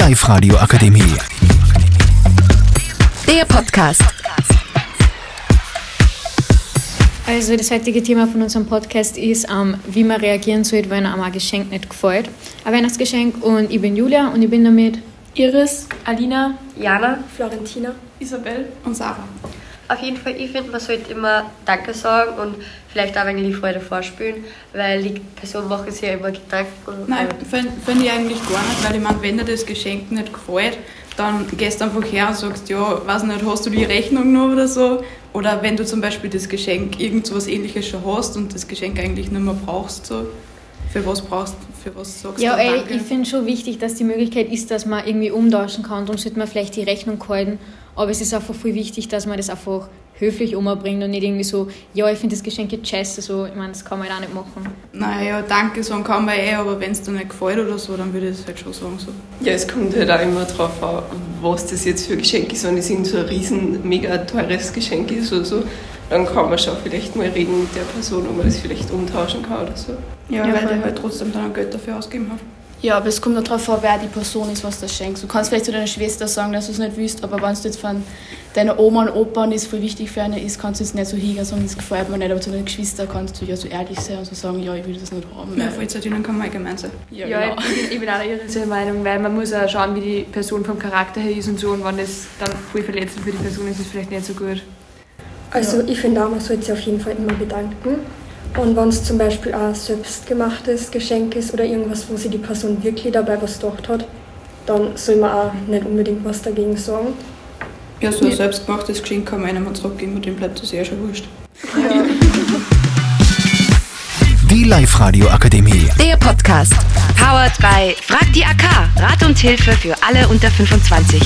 Live-Radio Akademie. Der Podcast. Also das heutige Thema von unserem Podcast ist, ähm, wie man reagieren sollte, wenn einem ein Geschenk nicht gefällt. Ein Weihnachtsgeschenk und ich bin Julia und ich bin damit Iris, Alina, Jana, Florentina, Isabel und Sarah. Auf jeden Fall, ich finde, man sollte immer Danke sagen und vielleicht auch ein wenig Freude vorspielen, weil die Person macht sich ja immer Gedanken. Nein, finde find ich eigentlich gar nicht, weil ich meine, wenn dir das Geschenk nicht gefällt, dann gehst du einfach her und sagst, ja, weiß nicht, hast du die Rechnung noch oder so? Oder wenn du zum Beispiel das Geschenk, irgend so was ähnliches schon hast und das Geschenk eigentlich nicht mehr brauchst, so, für was brauchst für was sagst Ja, du Danke? ich finde schon wichtig, dass die Möglichkeit ist, dass man irgendwie umtauschen kann. Darum sollte man vielleicht die Rechnung halten. Aber es ist einfach voll wichtig, dass man das einfach höflich umbringt und nicht irgendwie so, ja, ich finde das Geschenk jetzt scheiße. So, ich meine, das kann man halt auch nicht machen. Naja, danke sagen kann man eh, aber wenn es dir nicht gefällt oder so, dann würde ich das halt schon sagen. So. Ja, es kommt halt auch immer drauf an, was das jetzt für ein Geschenk ist. Wenn es so ein riesen, mega teures Geschenk ist oder so, dann kann man schon vielleicht mal reden mit der Person, ob man das vielleicht umtauschen kann oder so. Ja, Ja, weil voll. der halt trotzdem dann Geld dafür ausgeben hat. Ja, aber es kommt auch darauf an, wer die Person ist, was du schenkst. Du kannst vielleicht zu deiner Schwester sagen, dass du es nicht willst, aber wenn du jetzt von deiner Oma und Opa und das voll wichtig für eine ist, kannst du es nicht so hingehen, sagen, das gefällt mir nicht. Aber zu deinen Geschwistern kannst du ja so ehrlich sein und so sagen, ja, ich will das nicht haben. Ja, Vollzeitinnen kann man allgemein sein. ja, Ja, genau. ich, bin, ich bin auch ihrer Meinung, weil man muss auch schauen, wie die Person vom Charakter her ist und so. Und wenn das dann voll verletzend für die Person ist, ist es vielleicht nicht so gut. Also ich finde auch, man sollte sich auf jeden Fall immer bedanken. Und wenn es zum Beispiel ein selbstgemachtes Geschenk ist oder irgendwas, wo sich die Person wirklich dabei was gedacht hat, dann soll man auch nicht unbedingt was dagegen sagen. Ja, so ein selbstgemachtes Geschenk kann man einem zurückgeben und dem bleibt das eh schon wurscht. Die Live-Radio Akademie. Der Podcast. Powered by Frag die AK. Rat und Hilfe für alle unter 25.